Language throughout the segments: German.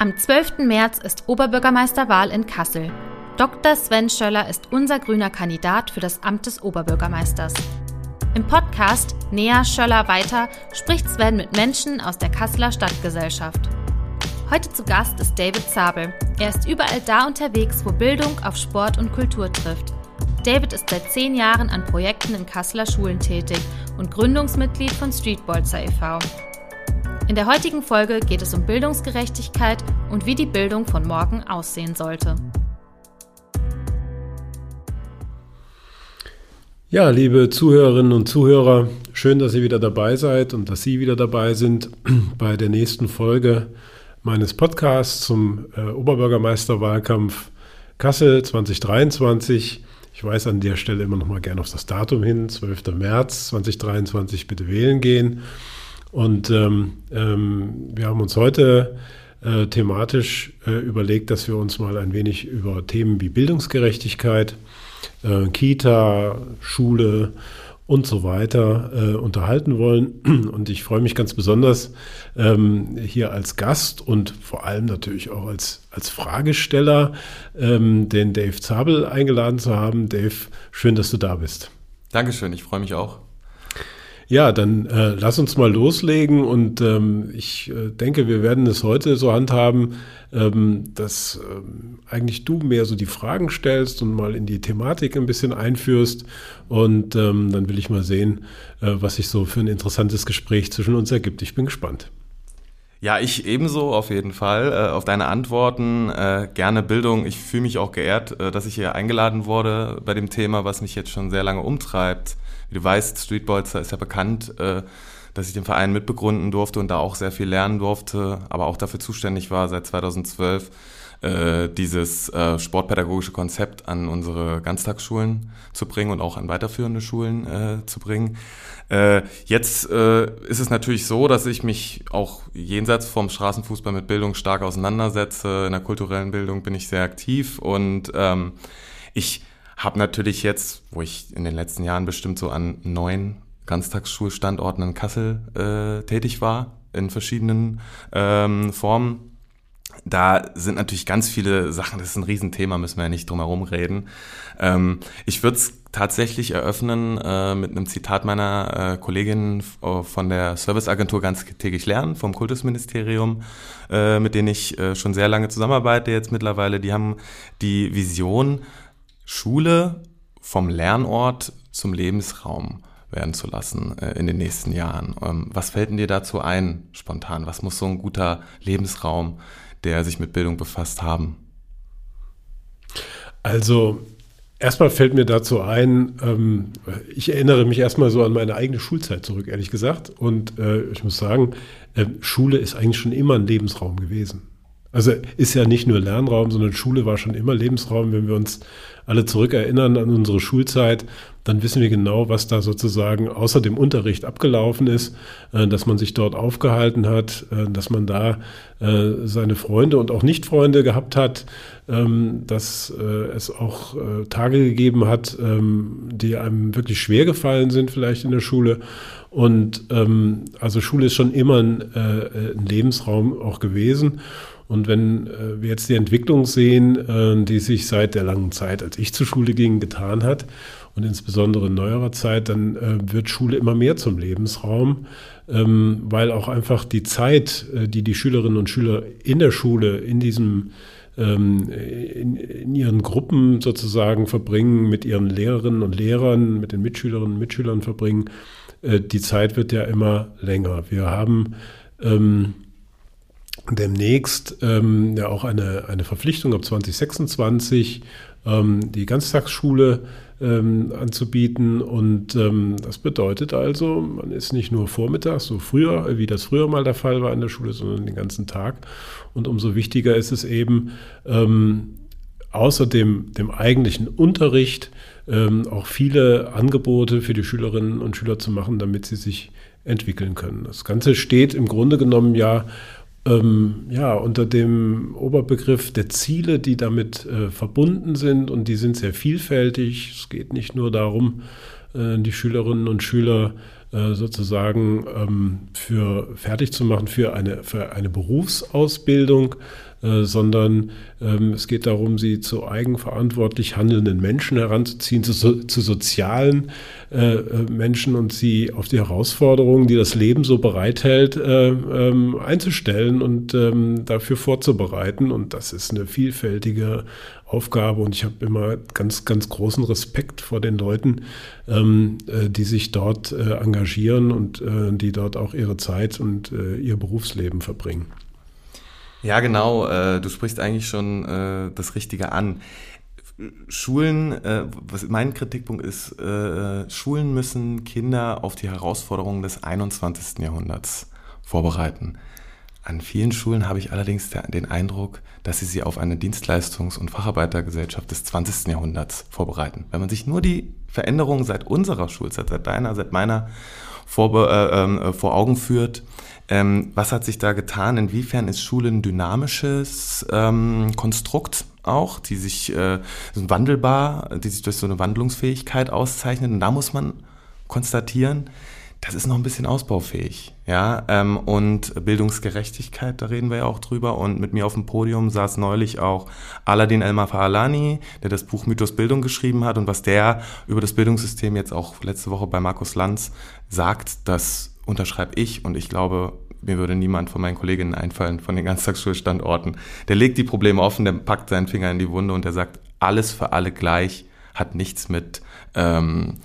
Am 12. März ist Oberbürgermeisterwahl in Kassel. Dr. Sven Schöller ist unser grüner Kandidat für das Amt des Oberbürgermeisters. Im Podcast Näher Schöller weiter spricht Sven mit Menschen aus der Kasseler Stadtgesellschaft. Heute zu Gast ist David Zabel. Er ist überall da unterwegs, wo Bildung auf Sport und Kultur trifft. David ist seit zehn Jahren an Projekten in Kasseler Schulen tätig und Gründungsmitglied von Streetbolzer e.V. In der heutigen Folge geht es um Bildungsgerechtigkeit und wie die Bildung von morgen aussehen sollte. Ja, liebe Zuhörerinnen und Zuhörer, schön, dass ihr wieder dabei seid und dass Sie wieder dabei sind bei der nächsten Folge meines Podcasts zum äh, Oberbürgermeisterwahlkampf Kassel 2023. Ich weise an der Stelle immer noch mal gerne auf das Datum hin, 12. März 2023, bitte wählen gehen. Und ähm, ähm, wir haben uns heute äh, thematisch äh, überlegt, dass wir uns mal ein wenig über Themen wie Bildungsgerechtigkeit, äh, Kita, Schule und so weiter äh, unterhalten wollen. Und ich freue mich ganz besonders, ähm, hier als Gast und vor allem natürlich auch als, als Fragesteller ähm, den Dave Zabel eingeladen zu haben. Dave, schön, dass du da bist. Dankeschön, ich freue mich auch. Ja, dann äh, lass uns mal loslegen und ähm, ich äh, denke, wir werden es heute so handhaben, ähm, dass ähm, eigentlich du mehr so die Fragen stellst und mal in die Thematik ein bisschen einführst und ähm, dann will ich mal sehen, äh, was sich so für ein interessantes Gespräch zwischen uns ergibt. Ich bin gespannt. Ja, ich ebenso auf jeden Fall. Äh, auf deine Antworten. Äh, gerne Bildung. Ich fühle mich auch geehrt, äh, dass ich hier eingeladen wurde bei dem Thema, was mich jetzt schon sehr lange umtreibt. Wie du weißt, Streetbolzer ist ja bekannt, äh, dass ich den Verein mitbegründen durfte und da auch sehr viel lernen durfte, aber auch dafür zuständig war seit 2012 äh, dieses äh, sportpädagogische Konzept an unsere Ganztagsschulen zu bringen und auch an weiterführende Schulen äh, zu bringen. Äh, jetzt ist es natürlich so, dass ich mich auch jenseits vom Straßenfußball mit Bildung stark auseinandersetze. In der kulturellen Bildung bin ich sehr aktiv und ähm, ich habe natürlich jetzt, wo ich in den letzten Jahren bestimmt so an neun Ganztagsschulstandorten in Kassel äh, tätig war, in verschiedenen ähm, Formen. Da sind natürlich ganz viele Sachen, das ist ein Riesenthema, müssen wir ja nicht drum herum reden. Ähm, ich würde es tatsächlich eröffnen äh, mit einem Zitat meiner äh, Kollegin äh, von der Serviceagentur ganz täglich lernen, vom Kultusministerium, äh, mit denen ich äh, schon sehr lange zusammenarbeite jetzt mittlerweile. Die haben die Vision, Schule vom Lernort zum Lebensraum werden zu lassen äh, in den nächsten Jahren. Ähm, was fällt denn dir dazu ein, spontan? Was muss so ein guter Lebensraum, der sich mit Bildung befasst, haben? Also Erstmal fällt mir dazu ein, ähm, ich erinnere mich erstmal so an meine eigene Schulzeit zurück, ehrlich gesagt. Und äh, ich muss sagen, äh, Schule ist eigentlich schon immer ein Lebensraum gewesen. Also ist ja nicht nur Lernraum, sondern Schule war schon immer Lebensraum. Wenn wir uns alle zurückerinnern an unsere Schulzeit, dann wissen wir genau, was da sozusagen außer dem Unterricht abgelaufen ist, äh, dass man sich dort aufgehalten hat, äh, dass man da äh, seine Freunde und auch Nicht-Freunde gehabt hat, ähm, dass es auch Tage gegeben hat, ähm, die einem wirklich schwer gefallen sind, vielleicht in der Schule. Und ähm, also Schule ist schon immer ein, ein Lebensraum auch gewesen. Und wenn äh, wir jetzt die Entwicklung sehen, äh, die sich seit der langen Zeit, als ich zur Schule ging, getan hat, und insbesondere in neuerer Zeit, dann äh, wird Schule immer mehr zum Lebensraum, ähm, weil auch einfach die Zeit, äh, die die Schülerinnen und Schüler in der Schule, in diesem ähm, in, in, ihren Gruppen sozusagen verbringen, mit ihren Lehrerinnen und Lehrern, mit den Mitschülerinnen und Mitschülern verbringen, äh, die Zeit wird ja immer länger. Wir haben ähm, demnächst ähm, ja auch eine, eine Verpflichtung ab 2026, ähm, die Ganztagsschule ähm, anzubieten. Und ähm, das bedeutet also, man ist nicht nur vormittags, so früher, wie das früher mal der Fall war in der Schule, sondern den ganzen Tag. Und umso wichtiger ist es eben, ähm, außer dem, dem eigentlichen Unterricht ähm, auch viele Angebote für die Schülerinnen und Schüler zu machen, damit sie sich entwickeln können. Das Ganze steht im Grunde genommen ja ähm, ja, unter dem Oberbegriff der Ziele, die damit äh, verbunden sind und die sind sehr vielfältig. Es geht nicht nur darum, äh, die Schülerinnen und Schüler äh, sozusagen ähm, für fertig zu machen für eine, für eine Berufsausbildung, äh, sondern ähm, es geht darum, sie zu eigenverantwortlich handelnden Menschen heranzuziehen, zu, zu sozialen äh, äh, Menschen und sie auf die Herausforderungen, die das Leben so bereithält, äh, ähm, einzustellen und ähm, dafür vorzubereiten. Und das ist eine vielfältige Aufgabe und ich habe immer ganz, ganz großen Respekt vor den Leuten, ähm, äh, die sich dort äh, engagieren und äh, die dort auch ihre Zeit und äh, ihr Berufsleben verbringen. Ja, genau. Äh, du sprichst eigentlich schon äh, das Richtige an. Schulen, was mein Kritikpunkt ist, Schulen müssen Kinder auf die Herausforderungen des 21. Jahrhunderts vorbereiten. An vielen Schulen habe ich allerdings den Eindruck, dass sie sie auf eine Dienstleistungs- und Facharbeitergesellschaft des 20. Jahrhunderts vorbereiten. Wenn man sich nur die Veränderungen seit unserer Schulzeit, seit deiner, seit meiner vor, äh, ähm, äh, vor Augen führt, ähm, was hat sich da getan? Inwiefern ist Schule ein dynamisches ähm, Konstrukt auch, die sich äh, wandelbar, die sich durch so eine Wandlungsfähigkeit auszeichnet? Und da muss man konstatieren, das ist noch ein bisschen ausbaufähig. Ja, ähm, und Bildungsgerechtigkeit, da reden wir ja auch drüber. Und mit mir auf dem Podium saß neulich auch Aladin Elmar Fahalani, der das Buch Mythos Bildung geschrieben hat. Und was der über das Bildungssystem jetzt auch letzte Woche bei Markus Lanz sagt, das unterschreibe ich. Und ich glaube, mir würde niemand von meinen Kolleginnen einfallen, von den Ganztagsschulstandorten. Der legt die Probleme offen, der packt seinen Finger in die Wunde und der sagt, alles für alle gleich, hat nichts mit ähm,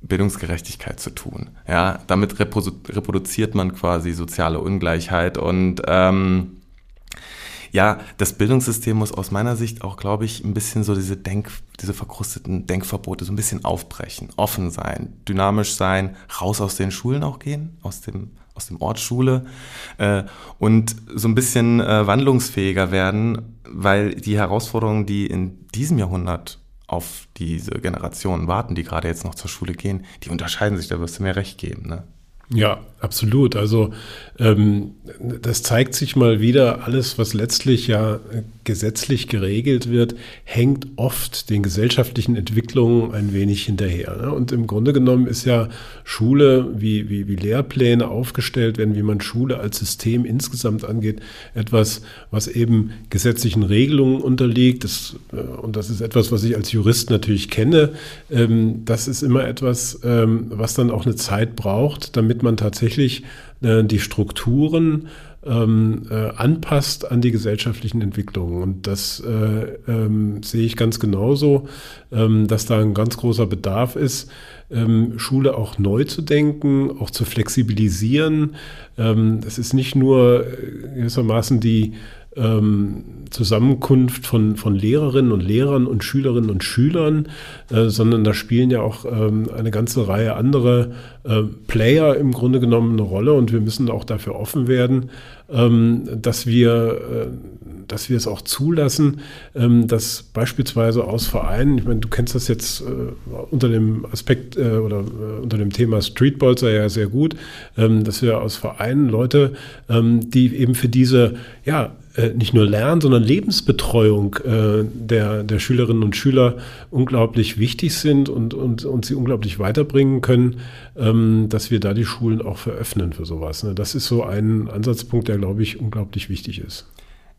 Bildungsgerechtigkeit zu tun. Ja, damit reproduziert man quasi soziale Ungleichheit und ähm, ja, das Bildungssystem muss aus meiner Sicht auch, glaube ich, ein bisschen so diese Denk, diese verkrusteten Denkverbote so ein bisschen aufbrechen, offen sein, dynamisch sein, raus aus den Schulen auch gehen, aus dem aus dem Ort Schule äh, und so ein bisschen äh, wandlungsfähiger werden, weil die Herausforderungen, die in diesem Jahrhundert auf diese Generationen warten, die gerade jetzt noch zur Schule gehen, die unterscheiden sich, da wirst du mir recht geben. Ne? Ja, absolut. Also ähm, das zeigt sich mal wieder, alles, was letztlich ja gesetzlich geregelt wird, hängt oft den gesellschaftlichen Entwicklungen ein wenig hinterher. Ne? Und im Grunde genommen ist ja Schule, wie, wie, wie Lehrpläne aufgestellt werden, wie man Schule als System insgesamt angeht, etwas, was eben gesetzlichen Regelungen unterliegt. Das, äh, und das ist etwas, was ich als Jurist natürlich kenne. Ähm, das ist immer etwas, ähm, was dann auch eine Zeit braucht, damit man tatsächlich äh, die Strukturen ähm, äh, anpasst an die gesellschaftlichen Entwicklungen. Und das äh, ähm, sehe ich ganz genauso, ähm, dass da ein ganz großer Bedarf ist, Schule auch neu zu denken, auch zu flexibilisieren. Das ist nicht nur gewissermaßen die ähm, Zusammenkunft von, von Lehrerinnen und Lehrern und Schülerinnen und Schülern, äh, sondern da spielen ja auch ähm, eine ganze Reihe andere äh, Player im Grunde genommen eine Rolle und wir müssen auch dafür offen werden, ähm, dass wir, äh, dass wir es auch zulassen, ähm, dass beispielsweise aus Vereinen, ich meine, du kennst das jetzt äh, unter dem Aspekt äh, oder äh, unter dem Thema Streetbolzer ja sehr gut, ähm, dass wir aus Vereinen Leute, ähm, die eben für diese, ja, äh, nicht nur Lern, sondern Lebensbetreuung äh, der, der Schülerinnen und Schüler unglaublich wichtig sind und, und, und sie unglaublich weiterbringen können, ähm, dass wir da die Schulen auch veröffnen für sowas. Ne? Das ist so ein Ansatzpunkt, der, glaube ich, unglaublich wichtig ist.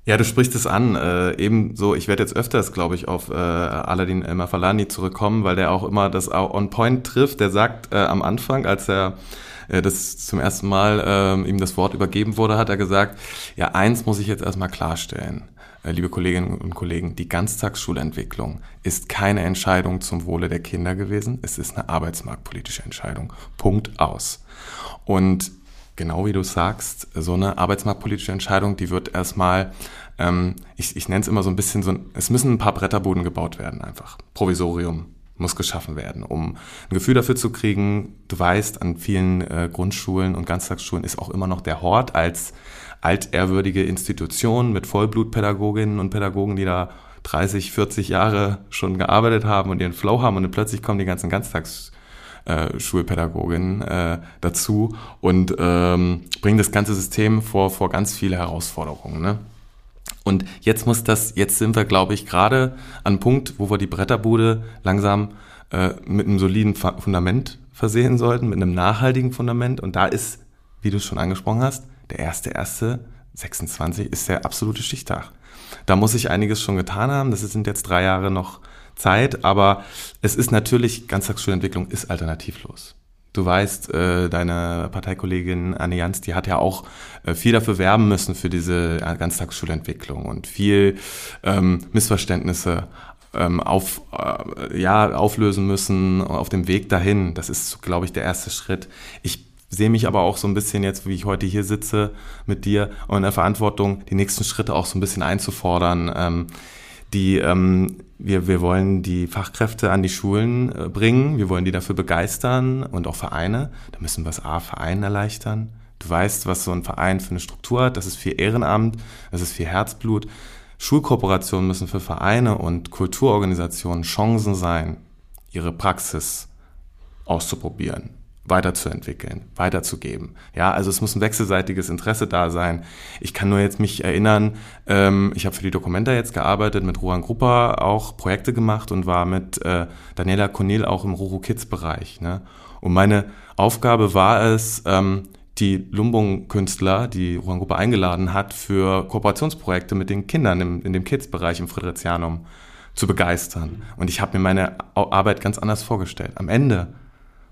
Ja, du sprichst es an. Äh, ebenso, ich werde jetzt öfters, glaube ich, auf äh, Aladin Mafalani zurückkommen, weil der auch immer das On Point trifft. Der sagt äh, am Anfang, als er äh, das zum ersten Mal äh, ihm das Wort übergeben wurde, hat er gesagt, ja, eins muss ich jetzt erstmal klarstellen. Äh, liebe Kolleginnen und Kollegen, die Ganztagsschulentwicklung ist keine Entscheidung zum Wohle der Kinder gewesen, es ist eine arbeitsmarktpolitische Entscheidung. Punkt aus. Und genau wie du sagst, so eine arbeitsmarktpolitische Entscheidung, die wird erstmal, ähm, ich, ich nenne es immer so ein bisschen so, es müssen ein paar Bretterbuden gebaut werden einfach. Provisorium, muss geschaffen werden, um ein Gefühl dafür zu kriegen. Du weißt, an vielen äh, Grundschulen und Ganztagsschulen ist auch immer noch der Hort als altehrwürdige Institution mit Vollblutpädagoginnen und Pädagogen, die da 30, 40 Jahre schon gearbeitet haben und ihren Flow haben und dann plötzlich kommen die ganzen Ganztagsschulpädagoginnen äh, äh, dazu und ähm, bringen das ganze System vor, vor ganz viele Herausforderungen. Ne? Und jetzt muss das, jetzt sind wir, glaube ich, gerade an einem Punkt, wo wir die Bretterbude langsam äh, mit einem soliden Fundament versehen sollten, mit einem nachhaltigen Fundament. Und da ist, wie du es schon angesprochen hast, der erste, erste 26 ist der absolute Stichtag. Da muss ich einiges schon getan haben. Das sind jetzt drei Jahre noch Zeit, aber es ist natürlich, Ganztagsschulentwicklung ist alternativlos. Du weißt, äh, deine Parteikollegin Anne Jans, die hat ja auch äh, viel dafür werben müssen für diese äh, Ganztagsschulentwicklung und viel ähm, Missverständnisse ähm, auf, äh, ja, auflösen müssen auf dem Weg dahin. Das ist, glaube ich, der erste Schritt. Ich sehe mich aber auch so ein bisschen jetzt, wie ich heute hier sitze mit dir und in der Verantwortung, die nächsten Schritte auch so ein bisschen einzufordern. Ähm, die ähm, wir, wir wollen die Fachkräfte an die Schulen äh, bringen, wir wollen die dafür begeistern und auch Vereine. Da müssen wir es A, Vereinen erleichtern. Du weißt, was so ein Verein für eine Struktur hat. Das ist viel Ehrenamt, das ist viel Herzblut. Schulkooperationen müssen für Vereine und Kulturorganisationen Chancen sein, ihre Praxis auszuprobieren, weiterzuentwickeln, weiterzugeben. Ja, also es muss ein wechselseitiges Interesse da sein. Ich kann nur jetzt mich erinnern, ähm, ich habe für die Dokumenta jetzt gearbeitet, mit Ruan Grupper auch Projekte gemacht und war mit äh, Daniela Cornel auch im Ruru Kids Bereich. Ne? Und meine Aufgabe war es, ähm, die Lumbung-Künstler, die Ruan Gruppe eingeladen hat, für Kooperationsprojekte mit den Kindern im, in dem Kids-Bereich im Fridericianum zu begeistern. Und ich habe mir meine Arbeit ganz anders vorgestellt. Am Ende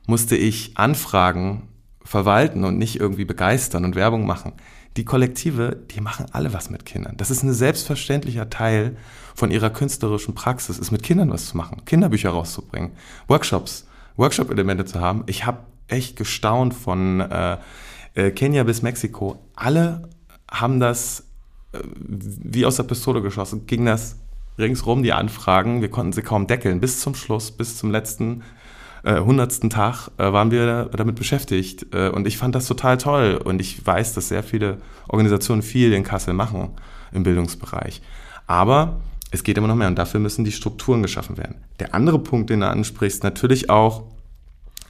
musste ich Anfragen verwalten und nicht irgendwie begeistern und Werbung machen. Die Kollektive, die machen alle was mit Kindern. Das ist ein selbstverständlicher Teil von ihrer künstlerischen Praxis, ist mit Kindern was zu machen, Kinderbücher rauszubringen, Workshops, Workshop-Elemente zu haben. Ich habe echt gestaunt von äh, äh, Kenia bis Mexiko. Alle haben das äh, wie aus der Pistole geschossen, ging das ringsrum, die Anfragen. Wir konnten sie kaum deckeln. Bis zum Schluss, bis zum letzten hundertsten Tag äh, waren wir damit beschäftigt. Äh, und ich fand das total toll. Und ich weiß, dass sehr viele Organisationen viel in Kassel machen im Bildungsbereich. Aber es geht immer noch mehr und dafür müssen die Strukturen geschaffen werden. Der andere Punkt, den du ansprichst, natürlich auch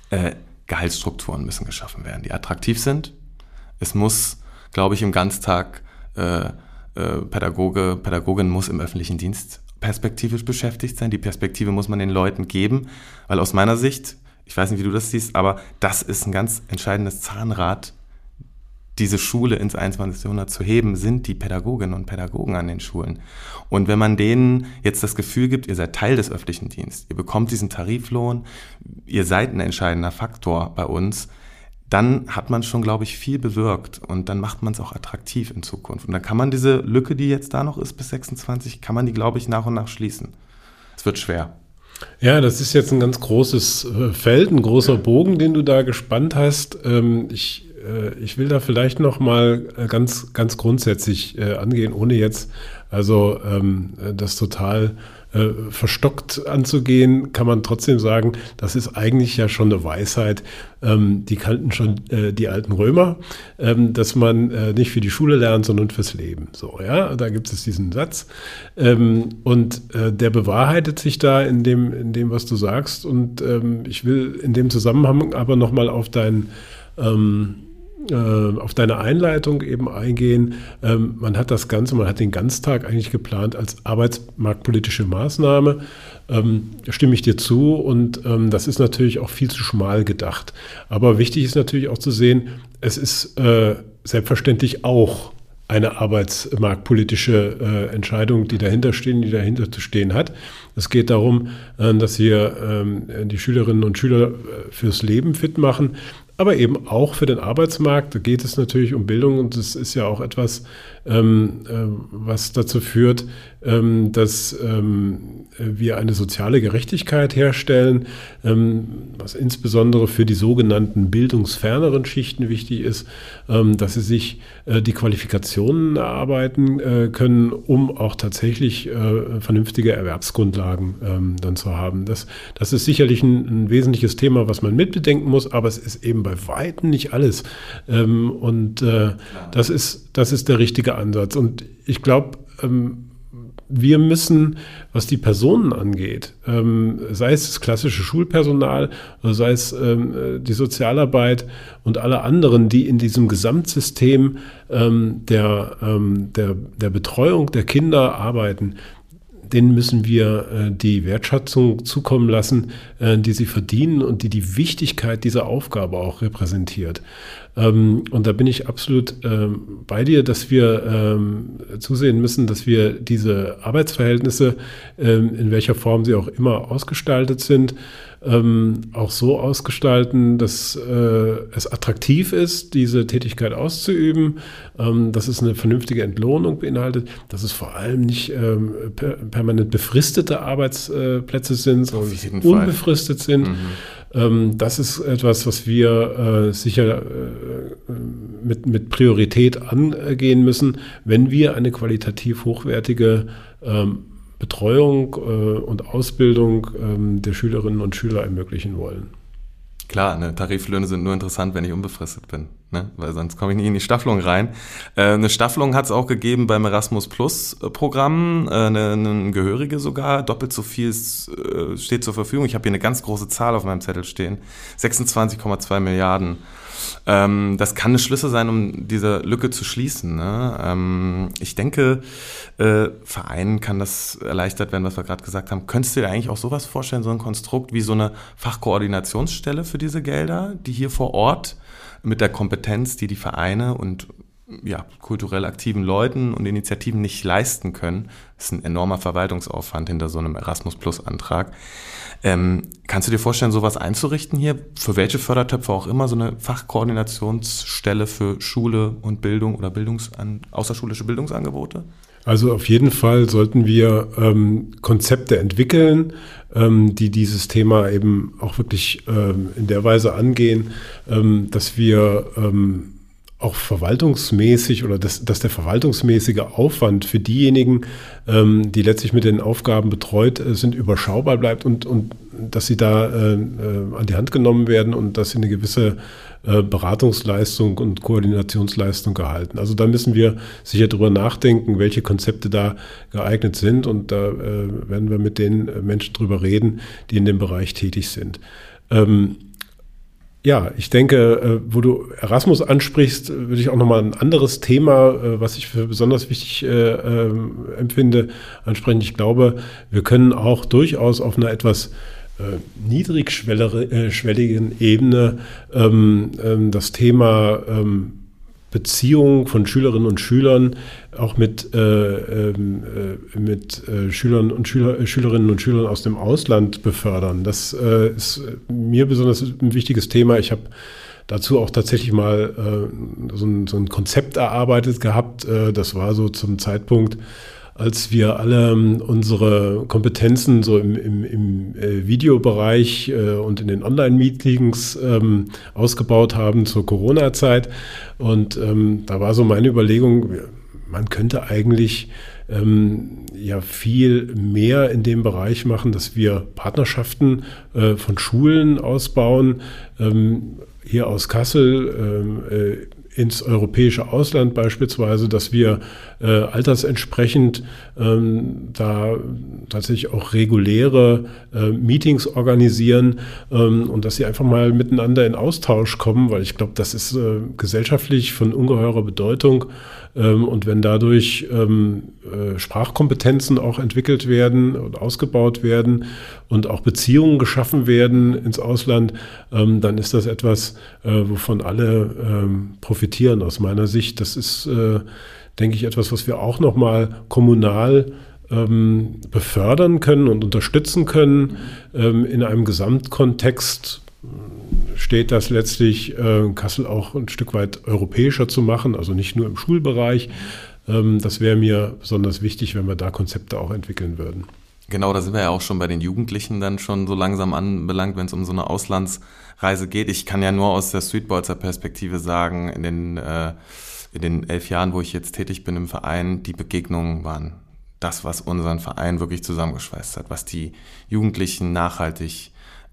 äh, Gehaltsstrukturen müssen geschaffen werden, die attraktiv sind. Es muss, glaube ich, im Ganztag äh, äh, Pädagoge, Pädagogin muss im öffentlichen Dienst perspektivisch beschäftigt sein. Die Perspektive muss man den Leuten geben, weil aus meiner Sicht, ich weiß nicht, wie du das siehst, aber das ist ein ganz entscheidendes Zahnrad, diese Schule ins 21. Jahrhundert zu heben, sind die Pädagoginnen und Pädagogen an den Schulen. Und wenn man denen jetzt das Gefühl gibt, ihr seid Teil des öffentlichen Dienstes, ihr bekommt diesen Tariflohn, ihr seid ein entscheidender Faktor bei uns, dann hat man schon, glaube ich, viel bewirkt und dann macht man es auch attraktiv in Zukunft. Und dann kann man diese Lücke, die jetzt da noch ist bis 26, kann man die, glaube ich, nach und nach schließen. Es wird schwer. Ja, das ist jetzt ein ganz großes äh, Feld, ein großer Bogen, den du da gespannt hast. Ähm, ich, äh, ich will da vielleicht noch mal äh, ganz, ganz grundsätzlich angehen, ohne jetzt also ähm, das total äh, verstockt anzugehen, kann man trotzdem sagen, das ist eigentlich ja schon eine Weisheit. Ähm, die kannten schon äh, die alten Römer, ähm, dass man äh, nicht für die Schule lernt, sondern fürs Leben. So, ja, da gibt es diesen Satz. Ähm, und äh, der bewahrheitet sich da in dem, in dem, was du sagst. Und ähm, ich will in dem Zusammenhang aber nochmal auf dein ähm, äh, auf deine Einleitung eben eingehen. Ähm, man hat das Ganze, man hat den Ganztag eigentlich geplant als arbeitsmarktpolitische Maßnahme. Ähm, da stimme ich dir zu und ähm, das ist natürlich auch viel zu schmal gedacht. Aber wichtig ist natürlich auch zu sehen, es ist äh, selbstverständlich auch eine arbeitsmarktpolitische äh, Entscheidung, die dahinter stehen, die dahinter zu stehen hat. Es geht darum, äh, dass wir ähm, die Schülerinnen und Schüler äh, fürs Leben fit machen aber eben auch für den Arbeitsmarkt. Da geht es natürlich um Bildung und das ist ja auch etwas, ähm, äh, was dazu führt, ähm, dass ähm, wir eine soziale Gerechtigkeit herstellen, ähm, was insbesondere für die sogenannten bildungsferneren Schichten wichtig ist, ähm, dass sie sich äh, die Qualifikationen erarbeiten äh, können, um auch tatsächlich äh, vernünftige Erwerbsgrundlagen ähm, dann zu haben. Das, das ist sicherlich ein, ein, wesentliches Thema, was man mitbedenken muss, aber es ist eben bei Weitem nicht alles. und äh, das, ist, das ist der richtige Ansatz. Und ich glaube, wir müssen, was die Personen angeht, ähm, sei es das klassische Schulpersonal, sei es ähm, die Sozialarbeit und alle anderen, die in diesem Gesamtsystem ähm, der, ähm, der, der Betreuung der Kinder arbeiten, denen müssen wir äh, die Wertschätzung zukommen lassen, äh, die sie verdienen und die die Wichtigkeit dieser Aufgabe auch repräsentiert. Ähm, und da bin ich absolut ähm, bei dir, dass wir ähm, zusehen müssen, dass wir diese Arbeitsverhältnisse, in welcher Form sie auch immer ausgestaltet sind, ähm, auch so ausgestalten, dass äh, es attraktiv ist, diese Tätigkeit auszuüben, ähm, dass es eine vernünftige Entlohnung beinhaltet, dass es vor allem nicht ähm, per permanent befristete Arbeitsplätze sind, sondern unbefristet sind. Mhm. Ähm, das ist etwas, was wir äh, sicher äh, mit, mit Priorität angehen müssen, wenn wir eine qualitativ hochwertige ähm, Betreuung äh, und Ausbildung ähm, der Schülerinnen und Schüler ermöglichen wollen. Klar, ne, Tariflöhne sind nur interessant, wenn ich unbefristet bin, ne? weil sonst komme ich nicht in die Staffelung rein. Äh, eine Staffelung hat es auch gegeben beim Erasmus Plus Programm, äh, eine, eine gehörige sogar, doppelt so viel äh, steht zur Verfügung. Ich habe hier eine ganz große Zahl auf meinem Zettel stehen, 26,2 Milliarden ähm, das kann eine Schlüssel sein, um diese Lücke zu schließen. Ne? Ähm, ich denke, äh, Vereinen kann das erleichtert werden, was wir gerade gesagt haben. Könntest du dir eigentlich auch sowas vorstellen, so ein Konstrukt wie so eine Fachkoordinationsstelle für diese Gelder, die hier vor Ort mit der Kompetenz, die die Vereine und ja, kulturell aktiven Leuten und Initiativen nicht leisten können. Das ist ein enormer Verwaltungsaufwand hinter so einem Erasmus Plus Antrag. Ähm, kannst du dir vorstellen, sowas einzurichten hier? Für welche Fördertöpfe auch immer, so eine Fachkoordinationsstelle für Schule und Bildung oder Bildungsan außerschulische Bildungsangebote? Also auf jeden Fall sollten wir ähm, Konzepte entwickeln, ähm, die dieses Thema eben auch wirklich ähm, in der Weise angehen, ähm, dass wir ähm, auch verwaltungsmäßig oder dass, dass der verwaltungsmäßige Aufwand für diejenigen, ähm, die letztlich mit den Aufgaben betreut äh, sind, überschaubar bleibt und, und dass sie da äh, äh, an die Hand genommen werden und dass sie eine gewisse äh, Beratungsleistung und Koordinationsleistung erhalten. Also da müssen wir sicher drüber nachdenken, welche Konzepte da geeignet sind und da äh, werden wir mit den Menschen drüber reden, die in dem Bereich tätig sind. Ähm, ja, ich denke, äh, wo du Erasmus ansprichst, würde ich auch nochmal ein anderes Thema, äh, was ich für besonders wichtig äh, ähm, empfinde, ansprechen. Ich glaube, wir können auch durchaus auf einer etwas niedrigschwelligen Ebene ähm, ähm, das Thema Beziehung von Schülerinnen und Schülern auch mit, äh, ähm, äh, mit äh, Schülern und Schüler, äh, Schülerinnen und Schülern aus dem Ausland befördern. Das äh, ist mir besonders ein wichtiges Thema. Ich habe dazu auch tatsächlich mal äh, so ein, so, ein, Konzept erarbeitet gehabt. das war so zum Zeitpunkt, als wir alle ähm, unsere Kompetenzen so im, im, im äh, Videobereich äh, und in den Online-Meetings ähm, ausgebaut haben zur Corona-Zeit. Und ähm, da war so meine Überlegung, man könnte eigentlich ähm, ja viel mehr in dem Bereich machen, dass wir Partnerschaften äh, von Schulen ausbauen. Ähm, hier aus Kassel ähm, äh, ins europäische Ausland beispielsweise, dass wir äh, altersentsprechend ähm, da tatsächlich auch reguläre äh, Meetings organisieren ähm, und dass sie einfach mal miteinander in Austausch kommen, weil ich glaube, das ist äh, gesellschaftlich von ungeheurer Bedeutung. Ähm, und wenn dadurch ähm, äh, Sprachkompetenzen auch entwickelt werden und ausgebaut werden und auch Beziehungen geschaffen werden ins Ausland, ähm, dann ist das etwas, äh, wovon alle profitieren aus meiner Sicht. Das ist, äh, denke ich, etwas, was wir auch nochmal kommunal befördern können und unterstützen können ähm, in einem Gesamtkontext steht das letztlich, äh, Kassel auch ein Stück weit europäischer zu machen, also nicht nur im Schulbereich. Ähm, das wäre mir besonders wichtig, wenn wir da Konzepte auch entwickeln würden. Genau, da sind wir ja auch schon bei den Jugendlichen dann schon so langsam anbelangt, wenn es um so eine Auslandsreise geht. Ich kann ja nur aus der Streetbolzer Perspektive sagen, in den, äh, in den elf Jahren, wo ich jetzt tätig bin im Verein, die Begegnungen waren das, was unseren Verein wirklich zusammengeschweißt hat, was die Jugendlichen nachhaltig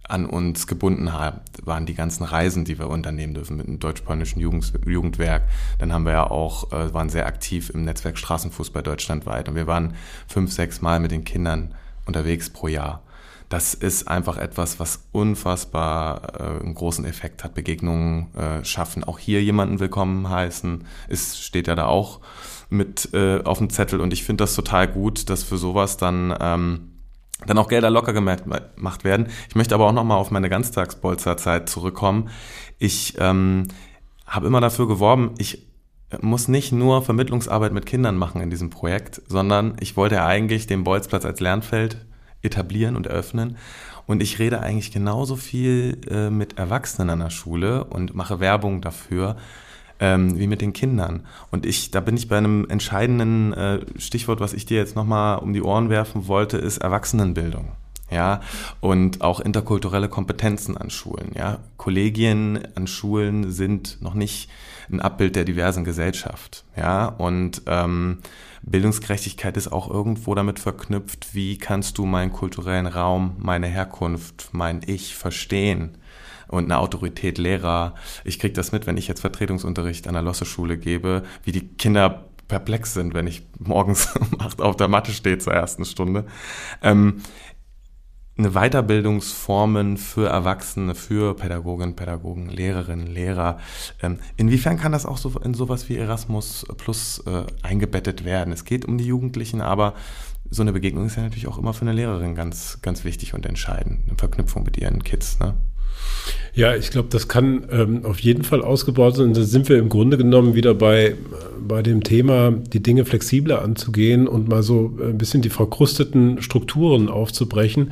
an uns gebunden haben, waren die ganzen Reisen, die wir unternehmen dürfen mit dem deutsch-polnischen Jugend, Jugendwerk. Dann haben wir ja auch, äh, waren sehr aktiv im Netzwerk Straßenfußball deutschlandweit und wir waren fünf, sechs Mal mit den Kindern unterwegs pro Jahr. Das ist einfach etwas, was unfassbar äh, einen großen Effekt hat. Begegnungen äh, schaffen, auch hier jemanden willkommen heißen, es steht ja da auch mit äh, auf dem Zettel und ich finde das total gut, dass für sowas dann ähm, dann auch Gelder locker gemacht werden. Ich möchte aber auch nochmal auf meine Ganztagsbolzerzeit zurückkommen. Ich ähm, habe immer dafür geworben, ich muss nicht nur Vermittlungsarbeit mit Kindern machen in diesem Projekt, sondern ich wollte eigentlich den Bolzplatz als Lernfeld etablieren und eröffnen. Und ich rede eigentlich genauso viel äh, mit Erwachsenen an der Schule und mache Werbung dafür, ähm, wie mit den Kindern. Und ich, da bin ich bei einem entscheidenden äh, Stichwort, was ich dir jetzt nochmal um die Ohren werfen wollte, ist Erwachsenenbildung. Ja, und auch interkulturelle Kompetenzen an Schulen. Ja, Kollegien an Schulen sind noch nicht ein Abbild der diversen Gesellschaft. Ja, und ähm, Bildungsgerechtigkeit ist auch irgendwo damit verknüpft, wie kannst du meinen kulturellen Raum, meine Herkunft, mein Ich verstehen und eine Autorität Lehrer. Ich kriege das mit, wenn ich jetzt Vertretungsunterricht an der Losse-Schule gebe, wie die Kinder perplex sind, wenn ich morgens um acht auf der Matte stehe zur ersten Stunde. Ähm, eine Weiterbildungsformen für Erwachsene, für Pädagoginnen, Pädagogen, Lehrerinnen, Lehrer. Ähm, inwiefern kann das auch so in sowas wie Erasmus Plus äh, eingebettet werden? Es geht um die Jugendlichen, aber so eine Begegnung ist ja natürlich auch immer für eine Lehrerin ganz, ganz wichtig und entscheidend. Eine Verknüpfung mit ihren Kids, ne? Ja, ich glaube, das kann ähm, auf jeden Fall ausgebaut sein. Da sind wir im Grunde genommen wieder bei, bei dem Thema, die Dinge flexibler anzugehen und mal so ein bisschen die verkrusteten Strukturen aufzubrechen,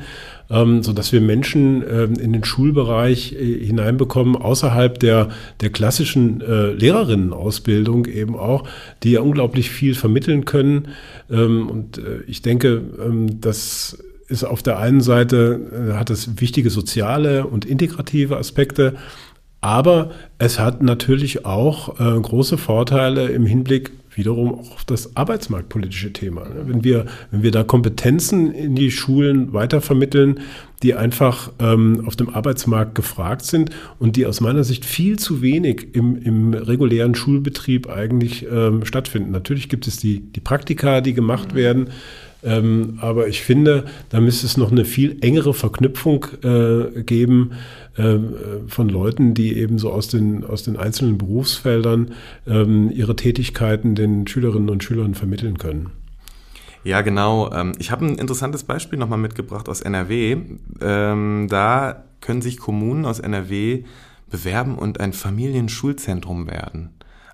ähm, sodass wir Menschen ähm, in den Schulbereich äh, hineinbekommen, außerhalb der, der klassischen äh, Lehrerinnenausbildung eben auch, die ja unglaublich viel vermitteln können. Ähm, und äh, ich denke, ähm, dass ist auf der einen Seite, äh, hat es wichtige soziale und integrative Aspekte, aber es hat natürlich auch äh, große Vorteile im Hinblick wiederum auch auf das arbeitsmarktpolitische Thema. Ne? Wenn wir, wenn wir da Kompetenzen in die Schulen weitervermitteln, die einfach ähm, auf dem Arbeitsmarkt gefragt sind und die aus meiner Sicht viel zu wenig im, im regulären Schulbetrieb eigentlich ähm, stattfinden. Natürlich gibt es die, die Praktika, die gemacht werden. Ähm, aber ich finde, da müsste es noch eine viel engere Verknüpfung äh, geben äh, von Leuten, die eben so aus den, aus den einzelnen Berufsfeldern ähm, ihre Tätigkeiten den Schülerinnen und Schülern vermitteln können. Ja, genau. Ähm, ich habe ein interessantes Beispiel nochmal mitgebracht aus NRW. Ähm, da können sich Kommunen aus NRW bewerben und ein Familienschulzentrum werden.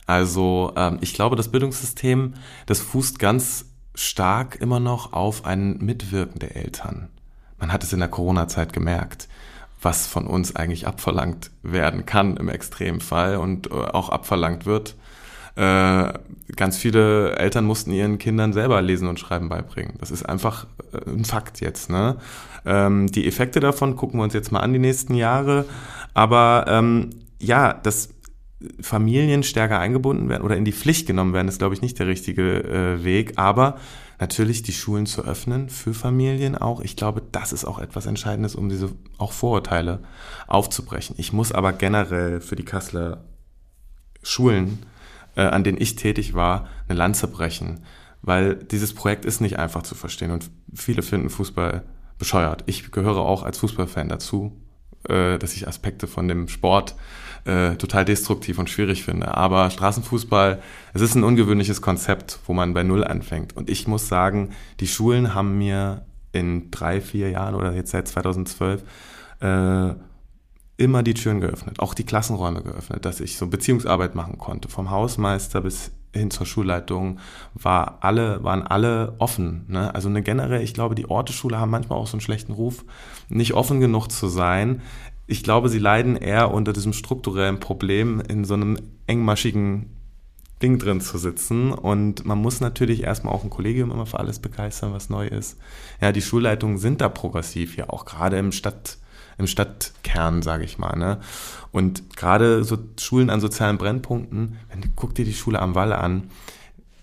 Also ähm, ich glaube, das Bildungssystem, das fußt ganz stark immer noch auf ein Mitwirken der Eltern. Man hat es in der Corona-Zeit gemerkt, was von uns eigentlich abverlangt werden kann im Extremfall und äh, auch abverlangt wird. Äh, ganz viele Eltern mussten ihren Kindern selber Lesen und Schreiben beibringen. Das ist einfach äh, ein Fakt jetzt. Ne? Ähm, die Effekte davon gucken wir uns jetzt mal an die nächsten Jahre. Aber ähm, ja, das Familien stärker eingebunden werden oder in die Pflicht genommen werden, ist, glaube ich, nicht der richtige äh, Weg. Aber natürlich die Schulen zu öffnen für Familien auch. Ich glaube, das ist auch etwas Entscheidendes, um diese auch Vorurteile aufzubrechen. Ich muss aber generell für die Kasseler Schulen, äh, an denen ich tätig war, eine Lanze brechen. Weil dieses Projekt ist nicht einfach zu verstehen und viele finden Fußball bescheuert. Ich gehöre auch als Fußballfan dazu, äh, dass ich Aspekte von dem Sport äh, total destruktiv und schwierig finde. Aber Straßenfußball, es ist ein ungewöhnliches Konzept, wo man bei Null anfängt. Und ich muss sagen, die Schulen haben mir in drei, vier Jahren oder jetzt seit 2012 äh, immer die Türen geöffnet, auch die Klassenräume geöffnet, dass ich so Beziehungsarbeit machen konnte. Vom Hausmeister bis hin zur Schulleitung war alle, waren alle offen. Ne? Also eine generell, ich glaube, die Orteschule haben manchmal auch so einen schlechten Ruf, nicht offen genug zu sein ich glaube, sie leiden eher unter diesem strukturellen Problem, in so einem engmaschigen Ding drin zu sitzen. Und man muss natürlich erstmal auch ein Kollegium immer für alles begeistern, was neu ist. Ja, die Schulleitungen sind da progressiv, ja auch gerade im Stadt, im Stadtkern, sage ich mal. Ne? Und gerade so Schulen an sozialen Brennpunkten, wenn, guck dir die Schule am Wall an,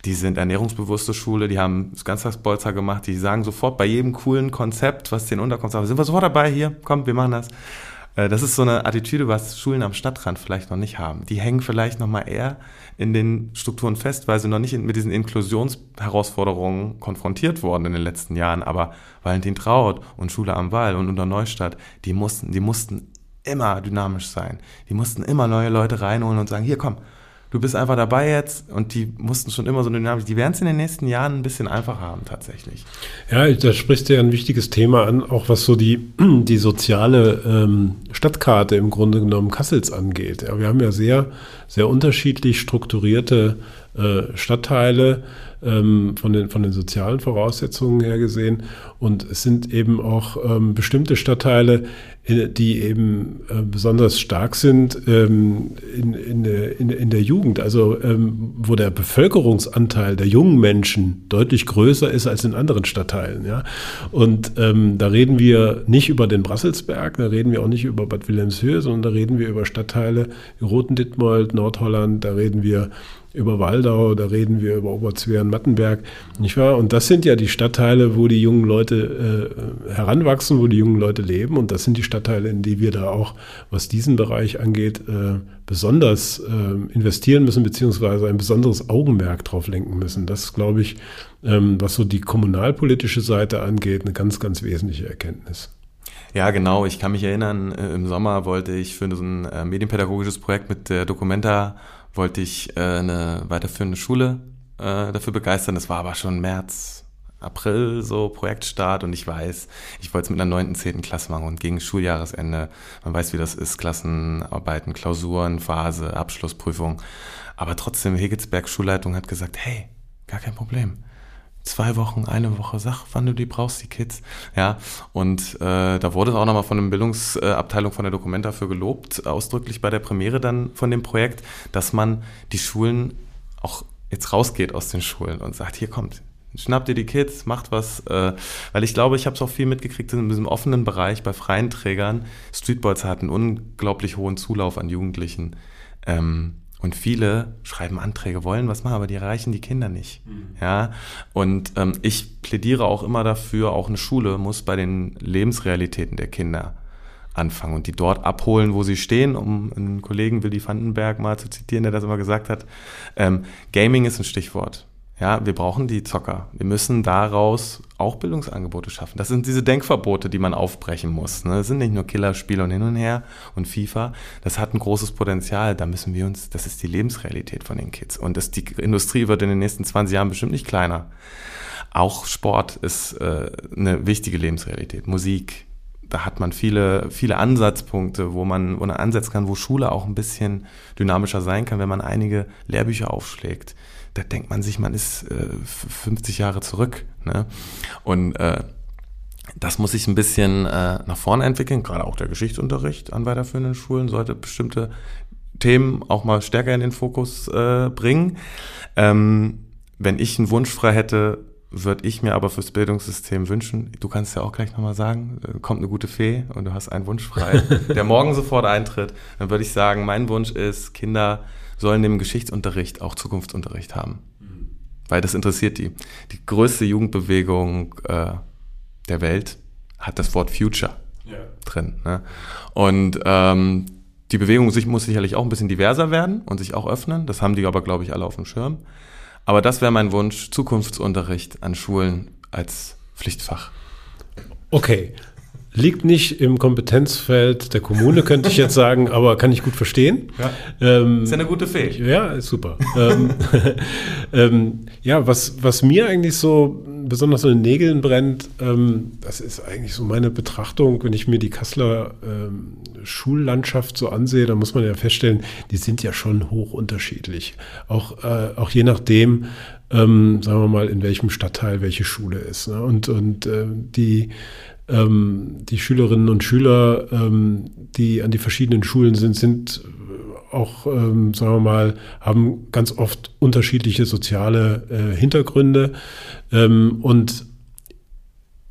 die sind ernährungsbewusste Schule, die haben das Ganztagsbolzer gemacht, die sagen sofort bei jedem coolen Konzept, was denen unterkommt, sagen, sind wir sofort dabei hier, komm, wir machen das. Äh, das ist so eine Attitüde, was Schulen am Stadtrand vielleicht noch nicht haben. Die hängen vielleicht noch mal eher in den Strukturen fest, weil sie noch nicht mit diesen Inklusionsherausforderungen konfrontiert wurden in den letzten Jahren. Aber Valentin Traut und Schule am Wall und unter Neustadt, die mussten, die mussten immer dynamisch sein. Die mussten immer neue Leute reinholen und sagen, hier komm, Du bist einfach dabei jetzt und die mussten schon immer so eine Dynamik. Die werden es in den nächsten Jahren ein bisschen einfacher haben, tatsächlich. Ja, da sprichst du ja ein wichtiges Thema an, auch was so die, die soziale ähm, Stadtkarte im Grunde genommen Kassels angeht. Ja, wir haben ja sehr, sehr unterschiedlich strukturierte äh, Stadtteile ähm, von, den, von den sozialen Voraussetzungen her gesehen. Und es sind eben auch ähm, bestimmte Stadtteile, die eben äh, besonders stark sind ähm, in, in, in, in, der Jugend, also ähm, wo der Bevölkerungsanteil der jungen Menschen deutlich größer ist als in anderen Stadtteilen. Ja? Und ähm, da reden wir nicht über den Brasselsberg, da reden wir auch nicht über Bad Wilhelmshöhe, sondern da reden wir über Stadtteile Roten-Dittmold, Nordholland, da reden wir über Waldau, da reden wir über Oberzweren, Mattenberg, nicht wahr? Und das sind ja die Stadtteile, wo die jungen Leute äh, heranwachsen, wo die jungen Leute leben. Und das sind die Stadtteile, in die wir da auch, was diesen Bereich angeht, äh, besonders äh, investieren müssen, beziehungsweise ein besonderes Augenmerk drauf lenken müssen. Das ist, glaube ich, ähm, was so die kommunalpolitische Seite angeht, eine ganz, ganz wesentliche Erkenntnis. Ja, genau. Ich kann mich erinnern, äh, im Sommer wollte ich für so ein äh, medienpädagogisches Projekt mit der Documenta wollte ich äh, eine weiterführende Schule äh, dafür begeistern. Das war aber schon März, April so Projektstart und ich weiß, ich wollte es mit einer neunten, zehnten Klasse machen und gegen Schuljahresende, man weiß, wie das ist, Klassenarbeiten, Klausuren, Phase, Abschlussprüfung. Aber trotzdem, Hegelsberg Schulleitung hat gesagt, hey, gar kein Problem zwei Wochen, eine Woche, sag, wann du die brauchst, die Kids. Ja, und äh, da wurde es auch nochmal von der Bildungsabteilung von der Dokumenta für gelobt, ausdrücklich bei der Premiere dann von dem Projekt, dass man die Schulen auch jetzt rausgeht aus den Schulen und sagt, hier kommt, schnappt ihr die Kids, macht was, äh, weil ich glaube, ich habe es auch viel mitgekriegt in diesem offenen Bereich bei freien Trägern. Streetboys hatten unglaublich hohen Zulauf an Jugendlichen. Ähm, und viele schreiben Anträge, wollen was machen, aber die erreichen die Kinder nicht. Mhm. Ja. Und ähm, ich plädiere auch immer dafür, auch eine Schule muss bei den Lebensrealitäten der Kinder anfangen und die dort abholen, wo sie stehen, um einen Kollegen Willy Vandenberg mal zu zitieren, der das immer gesagt hat. Ähm, Gaming ist ein Stichwort. Ja, wir brauchen die Zocker. Wir müssen daraus auch Bildungsangebote schaffen. Das sind diese Denkverbote, die man aufbrechen muss. Ne? Das sind nicht nur Killerspiele und hin und her und FIFA. Das hat ein großes Potenzial. Da müssen wir uns, das ist die Lebensrealität von den Kids. Und das, die Industrie wird in den nächsten 20 Jahren bestimmt nicht kleiner. Auch Sport ist äh, eine wichtige Lebensrealität. Musik, da hat man viele, viele Ansatzpunkte, wo man, wo man ansetzen kann, wo Schule auch ein bisschen dynamischer sein kann, wenn man einige Lehrbücher aufschlägt da denkt man sich, man ist äh, 50 Jahre zurück. Ne? Und äh, das muss sich ein bisschen äh, nach vorne entwickeln. Gerade auch der Geschichtsunterricht an weiterführenden Schulen sollte bestimmte Themen auch mal stärker in den Fokus äh, bringen. Ähm, wenn ich einen Wunsch frei hätte, würde ich mir aber fürs Bildungssystem wünschen, du kannst ja auch gleich nochmal sagen, äh, kommt eine gute Fee und du hast einen Wunsch frei, der morgen sofort eintritt, dann würde ich sagen, mein Wunsch ist, Kinder sollen im Geschichtsunterricht auch Zukunftsunterricht haben. Mhm. Weil das interessiert die. Die größte Jugendbewegung äh, der Welt hat das Wort Future ja. drin. Ne? Und ähm, die Bewegung sich, muss sicherlich auch ein bisschen diverser werden und sich auch öffnen. Das haben die aber, glaube ich, alle auf dem Schirm. Aber das wäre mein Wunsch, Zukunftsunterricht an Schulen als Pflichtfach. Okay, Liegt nicht im Kompetenzfeld der Kommune, könnte ich jetzt sagen, aber kann ich gut verstehen. Ja. Ähm, ist ja eine gute Fee. Ja, ist super. ähm, ähm, ja, was, was mir eigentlich so besonders so in den Nägeln brennt, ähm, das ist eigentlich so meine Betrachtung, wenn ich mir die Kasseler ähm, Schullandschaft so ansehe, dann muss man ja feststellen, die sind ja schon hoch unterschiedlich. Auch, äh, auch je nachdem, ähm, sagen wir mal, in welchem Stadtteil welche Schule ist. Ne? Und, und äh, die ähm, die Schülerinnen und Schüler, ähm, die an die verschiedenen Schulen sind, sind auch, ähm, sagen wir mal, haben ganz oft unterschiedliche soziale äh, Hintergründe. Ähm, und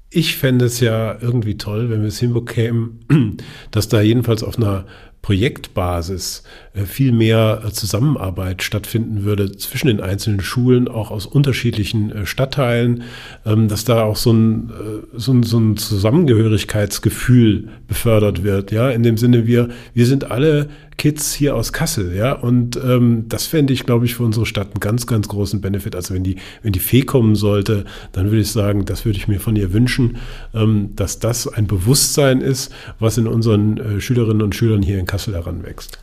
ich fände es ja irgendwie toll, wenn wir es hinbekämen, dass da jedenfalls auf einer Projektbasis äh, viel mehr äh, Zusammenarbeit stattfinden würde zwischen den einzelnen Schulen, auch aus unterschiedlichen äh, Stadtteilen, ähm, dass da auch so ein, so ein, so ein Zusammengehörigkeitsgefühl befördert wird. Ja, in dem Sinne, wir, wir sind alle Kids hier aus Kassel, ja, und ähm, das fände ich, glaube ich, für unsere Stadt einen ganz, ganz großen Benefit. Also wenn die, wenn die Fee kommen sollte, dann würde ich sagen, das würde ich mir von ihr wünschen, ähm, dass das ein Bewusstsein ist, was in unseren äh, Schülerinnen und Schülern hier in Kassel heranwächst.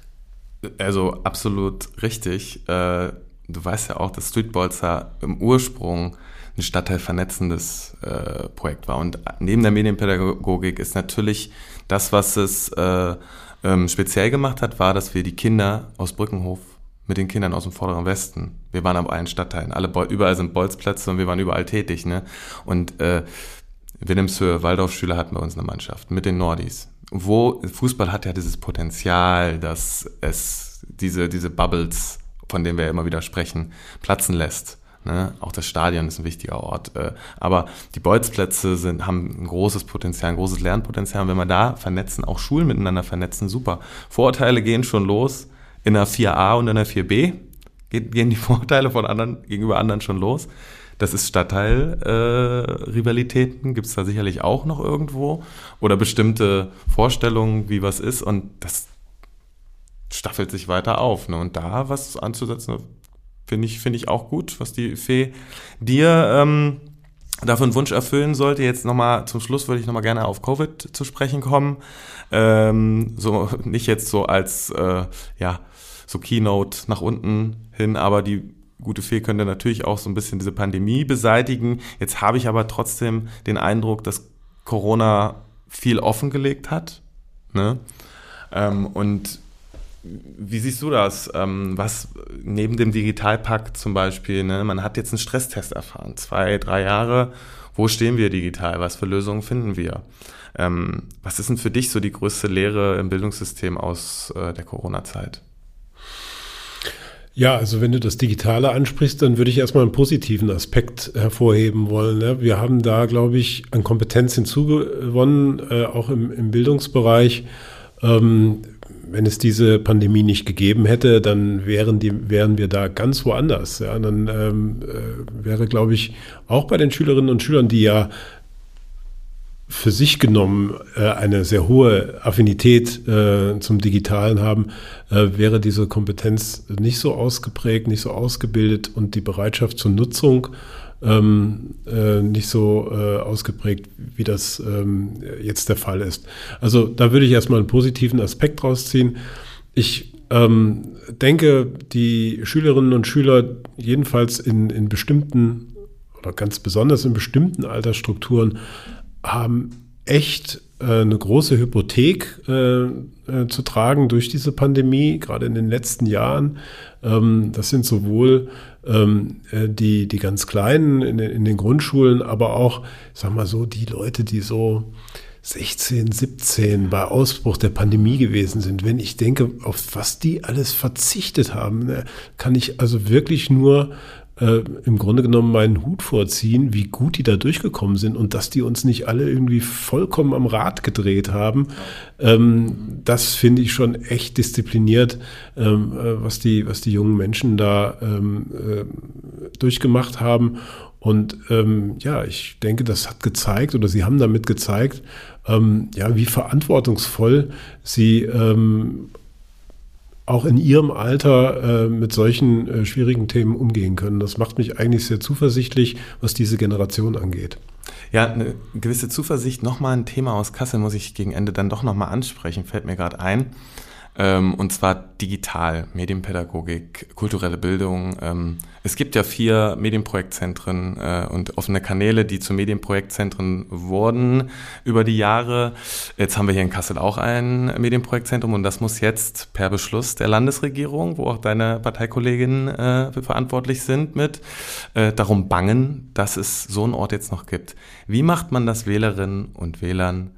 Also absolut richtig. Äh, du weißt ja auch, dass Streetbolzer im Ursprung ein stadtteilvernetzendes äh, Projekt war. Und neben der Medienpädagogik ist natürlich das, was es äh, ähm, speziell gemacht hat, war, dass wir die Kinder aus Brückenhof mit den Kindern aus dem vorderen Westen. Wir waren aber allen Stadtteilen. Alle, überall sind Bolzplätze und wir waren überall tätig. Ne? Und äh, Wilhelmshöhe, Waldorfschüler hatten bei uns eine Mannschaft mit den Nordis. Wo Fußball hat ja dieses Potenzial, dass es diese, diese Bubbles, von denen wir immer wieder sprechen, platzen lässt. Ne? Auch das Stadion ist ein wichtiger Ort. Äh, aber die Bolzplätze sind, haben ein großes Potenzial, ein großes Lernpotenzial. Und wenn wir da vernetzen, auch Schulen miteinander vernetzen, super. Vorurteile gehen schon los in der 4a und in der 4b. Gehen die Vorteile von anderen gegenüber anderen schon los. Das ist Stadtteilrivalitäten, äh, gibt es da sicherlich auch noch irgendwo. Oder bestimmte Vorstellungen, wie was ist. Und das staffelt sich weiter auf. Ne? Und da was anzusetzen, Finde ich, finde ich auch gut, was die Fee dir ähm, dafür einen Wunsch erfüllen sollte. Jetzt nochmal zum Schluss würde ich nochmal gerne auf Covid zu sprechen kommen. Ähm, so nicht jetzt so als äh, ja so Keynote nach unten hin, aber die gute Fee könnte natürlich auch so ein bisschen diese Pandemie beseitigen. Jetzt habe ich aber trotzdem den Eindruck, dass Corona viel offengelegt hat. Ne? Ähm, und wie siehst du das? Ähm, was neben dem Digitalpakt zum Beispiel, ne, man hat jetzt einen Stresstest erfahren, zwei, drei Jahre. Wo stehen wir digital? Was für Lösungen finden wir? Ähm, was ist denn für dich so die größte Lehre im Bildungssystem aus äh, der Corona-Zeit? Ja, also wenn du das Digitale ansprichst, dann würde ich erstmal einen positiven Aspekt hervorheben wollen. Ne? Wir haben da, glaube ich, an Kompetenz hinzugewonnen, äh, auch im, im Bildungsbereich. Ähm, wenn es diese Pandemie nicht gegeben hätte, dann wären, die, wären wir da ganz woanders. Ja, dann ähm, äh, wäre, glaube ich, auch bei den Schülerinnen und Schülern, die ja für sich genommen äh, eine sehr hohe Affinität äh, zum Digitalen haben, äh, wäre diese Kompetenz nicht so ausgeprägt, nicht so ausgebildet und die Bereitschaft zur Nutzung ähm, äh, nicht so äh, ausgeprägt, wie das ähm, jetzt der Fall ist. Also da würde ich erstmal einen positiven Aspekt rausziehen. Ich ähm, denke, die Schülerinnen und Schüler jedenfalls in, in bestimmten oder ganz besonders in bestimmten Altersstrukturen haben echt äh, eine große Hypothek äh, äh, zu tragen durch diese Pandemie, gerade in den letzten Jahren. Ähm, das sind sowohl die, die ganz Kleinen in, in den Grundschulen, aber auch, sag mal so, die Leute, die so 16, 17 bei Ausbruch der Pandemie gewesen sind. Wenn ich denke, auf was die alles verzichtet haben, ne, kann ich also wirklich nur äh, im Grunde genommen meinen Hut vorziehen, wie gut die da durchgekommen sind und dass die uns nicht alle irgendwie vollkommen am Rad gedreht haben. Ähm, das finde ich schon echt diszipliniert, ähm, äh, was, die, was die jungen Menschen da ähm, äh, durchgemacht haben. Und ähm, ja, ich denke, das hat gezeigt oder sie haben damit gezeigt, ähm, ja, wie verantwortungsvoll sie ähm, auch in ihrem Alter äh, mit solchen äh, schwierigen Themen umgehen können. Das macht mich eigentlich sehr zuversichtlich, was diese Generation angeht. Ja, eine gewisse Zuversicht. Nochmal ein Thema aus Kassel muss ich gegen Ende dann doch nochmal ansprechen, fällt mir gerade ein. Ähm, und zwar digital, Medienpädagogik, kulturelle Bildung. Ähm, es gibt ja vier Medienprojektzentren äh, und offene Kanäle, die zu Medienprojektzentren wurden über die Jahre. Jetzt haben wir hier in Kassel auch ein Medienprojektzentrum und das muss jetzt per Beschluss der Landesregierung, wo auch deine Parteikolleginnen äh, verantwortlich sind, mit äh, darum bangen, dass es so einen Ort jetzt noch gibt. Wie macht man das Wählerinnen und Wählern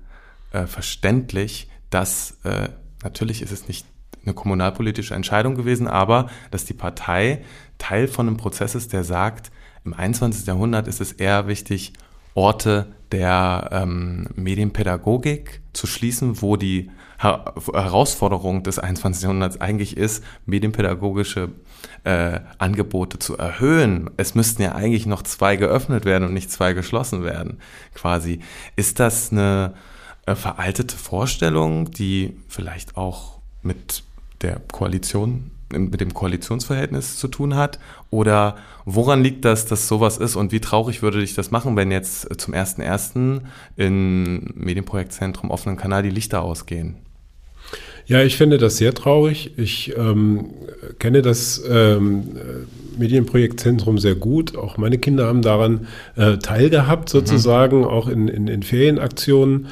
äh, verständlich, dass äh, Natürlich ist es nicht eine kommunalpolitische Entscheidung gewesen, aber dass die Partei Teil von einem Prozess ist, der sagt, im 21. Jahrhundert ist es eher wichtig, Orte der ähm, Medienpädagogik zu schließen, wo die Her Herausforderung des 21. Jahrhunderts eigentlich ist, medienpädagogische äh, Angebote zu erhöhen. Es müssten ja eigentlich noch zwei geöffnet werden und nicht zwei geschlossen werden, quasi. Ist das eine äh, veraltete Vorstellung, die vielleicht auch mit der Koalition, mit dem Koalitionsverhältnis zu tun hat? Oder woran liegt das, dass sowas ist und wie traurig würde dich das machen, wenn jetzt zum 1.1. im Medienprojektzentrum offenen Kanal die Lichter ausgehen? Ja, ich finde das sehr traurig. Ich ähm, kenne das ähm, Medienprojektzentrum sehr gut. Auch meine Kinder haben daran äh, teilgehabt, sozusagen, mhm. auch in, in, in, Ferienaktionen.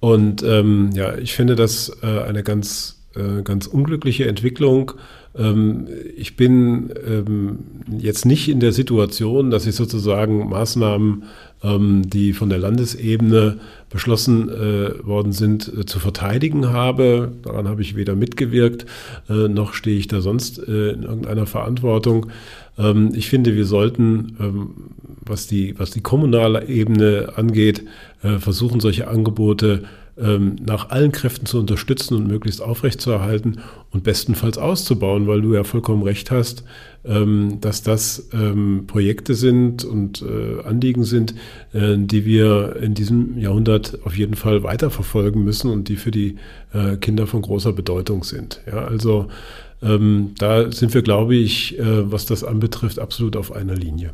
Und ähm, ja, ich finde das äh, eine ganz, äh, ganz unglückliche Entwicklung. Ähm, ich bin ähm, jetzt nicht in der Situation, dass ich sozusagen Maßnahmen, ähm, die von der Landesebene beschlossen äh, worden sind, äh, zu verteidigen habe. Daran habe ich weder mitgewirkt, äh, noch stehe ich da sonst in irgendeiner Verantwortung. Ich finde, wir sollten, was die, was die kommunale Ebene angeht, versuchen, solche Angebote ähm, nach allen Kräften zu unterstützen und möglichst aufrechtzuerhalten und bestenfalls auszubauen, weil du ja vollkommen recht hast, ähm, dass das ähm, Projekte sind und äh, Anliegen sind, äh, die wir in diesem Jahrhundert auf jeden Fall weiterverfolgen müssen und die für die äh, Kinder von großer Bedeutung sind. Ja, also da sind wir, glaube ich, was das anbetrifft, absolut auf einer Linie.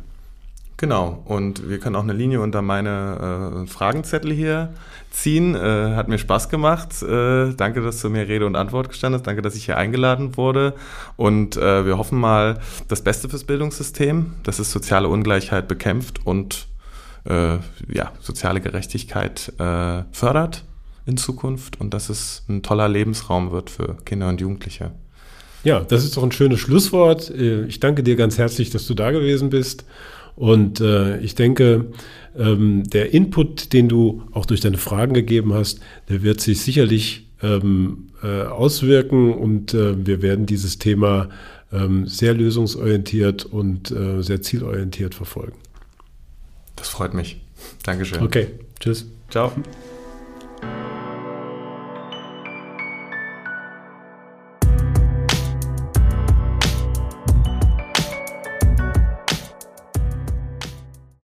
Genau, und wir können auch eine Linie unter meine äh, Fragenzettel hier ziehen. Äh, hat mir Spaß gemacht. Äh, danke, dass du mir Rede und Antwort gestanden hast. Danke, dass ich hier eingeladen wurde. Und äh, wir hoffen mal das Beste fürs Bildungssystem, dass es soziale Ungleichheit bekämpft und äh, ja, soziale Gerechtigkeit äh, fördert in Zukunft und dass es ein toller Lebensraum wird für Kinder und Jugendliche. Ja, das ist doch ein schönes Schlusswort. Ich danke dir ganz herzlich, dass du da gewesen bist. Und äh, ich denke, ähm, der Input, den du auch durch deine Fragen gegeben hast, der wird sich sicherlich ähm, äh, auswirken und äh, wir werden dieses Thema ähm, sehr lösungsorientiert und äh, sehr zielorientiert verfolgen. Das freut mich. Dankeschön. Okay, tschüss. Ciao.